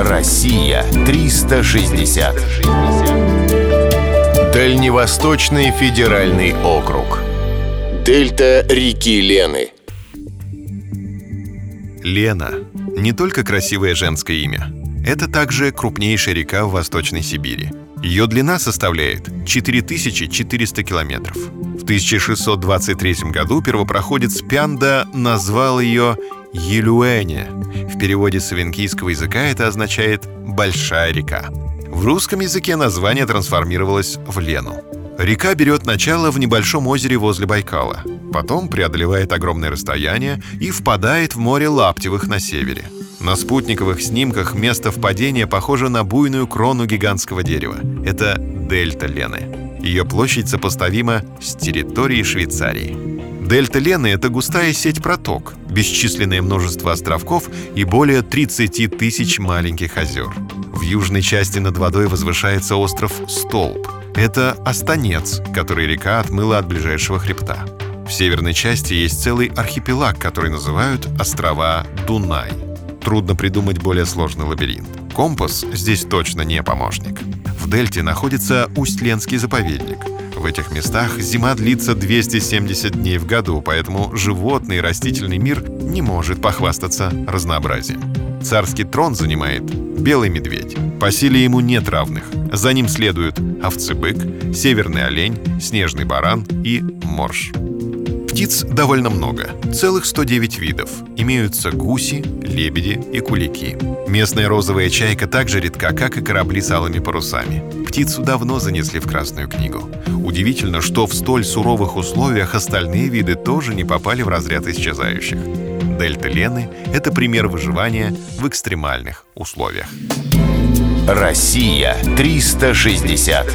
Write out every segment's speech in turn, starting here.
Россия 360. Дальневосточный федеральный округ. Дельта реки Лены. Лена – не только красивое женское имя. Это также крупнейшая река в Восточной Сибири. Ее длина составляет 4400 километров. В 1623 году первопроходец Пянда назвал ее Елюэне. В переводе с венкийского языка это означает «большая река». В русском языке название трансформировалось в Лену. Река берет начало в небольшом озере возле Байкала, потом преодолевает огромное расстояние и впадает в море Лаптевых на севере. На спутниковых снимках место впадения похоже на буйную крону гигантского дерева. Это дельта Лены. Ее площадь сопоставима с территорией Швейцарии. Дельта Лены — это густая сеть проток, бесчисленное множество островков и более 30 тысяч маленьких озер. В южной части над водой возвышается остров Столб. Это останец, который река отмыла от ближайшего хребта. В северной части есть целый архипелаг, который называют острова Дунай. Трудно придумать более сложный лабиринт. Компас здесь точно не помощник. В дельте находится Усть-Ленский заповедник — в этих местах зима длится 270 дней в году, поэтому животный и растительный мир не может похвастаться разнообразием. Царский трон занимает белый медведь. По силе ему нет равных. За ним следуют овцебык, северный олень, снежный баран и морж. Птиц довольно много, целых 109 видов. Имеются гуси, лебеди и кулики. Местная розовая чайка так же редка, как и корабли с алыми парусами. Птицу давно занесли в Красную книгу. Удивительно, что в столь суровых условиях остальные виды тоже не попали в разряд исчезающих. Дельта Лены — это пример выживания в экстремальных условиях. Россия 360.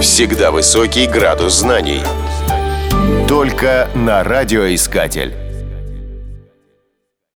Всегда высокий градус знаний. Только на радиоискатель.